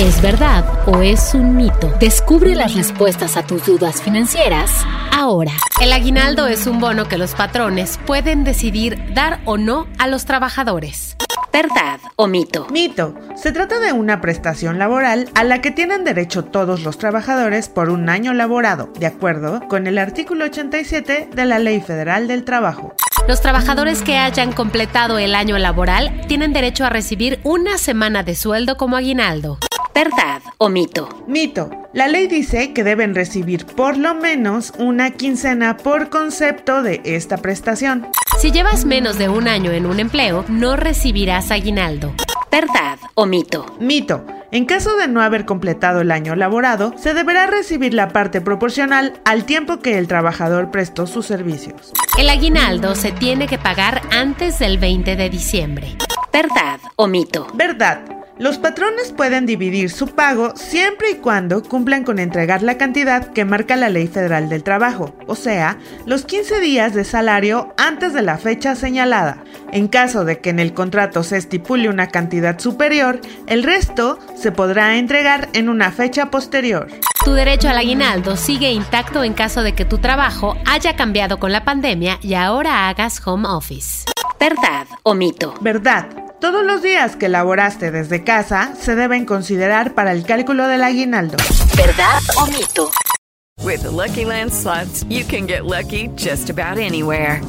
¿Es verdad o es un mito? Descubre las respuestas a tus dudas financieras ahora. El aguinaldo es un bono que los patrones pueden decidir dar o no a los trabajadores. ¿Verdad o mito? Mito. Se trata de una prestación laboral a la que tienen derecho todos los trabajadores por un año laborado, de acuerdo con el artículo 87 de la Ley Federal del Trabajo. Los trabajadores que hayan completado el año laboral tienen derecho a recibir una semana de sueldo como aguinaldo. ¿Verdad o mito? Mito. La ley dice que deben recibir por lo menos una quincena por concepto de esta prestación. Si llevas menos de un año en un empleo, no recibirás aguinaldo. ¿Verdad o mito? Mito. En caso de no haber completado el año laborado, se deberá recibir la parte proporcional al tiempo que el trabajador prestó sus servicios. El aguinaldo se tiene que pagar antes del 20 de diciembre. ¿Verdad o mito? Verdad. Los patrones pueden dividir su pago siempre y cuando cumplan con entregar la cantidad que marca la Ley Federal del Trabajo, o sea, los 15 días de salario antes de la fecha señalada. En caso de que en el contrato se estipule una cantidad superior, el resto se podrá entregar en una fecha posterior. Tu derecho al aguinaldo sigue intacto en caso de que tu trabajo haya cambiado con la pandemia y ahora hagas home office. ¿Verdad o mito? ¿Verdad? Todos los días que laboraste desde casa se deben considerar para el cálculo del aguinaldo. ¿Verdad o mito? With the Lucky Land slots, you can get lucky just about anywhere.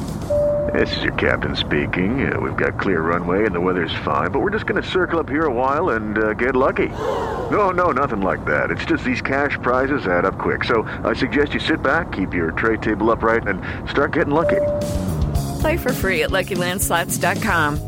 This is your captain speaking. Uh, we've got clear runway and the weather's fine, but we're just going to circle up here a while and uh, get lucky. No, no, nothing like that. It's just these cash prizes add up quick. So I suggest you sit back, keep your tray table upright, and start getting lucky. Play for free at LuckyLandSlots.com.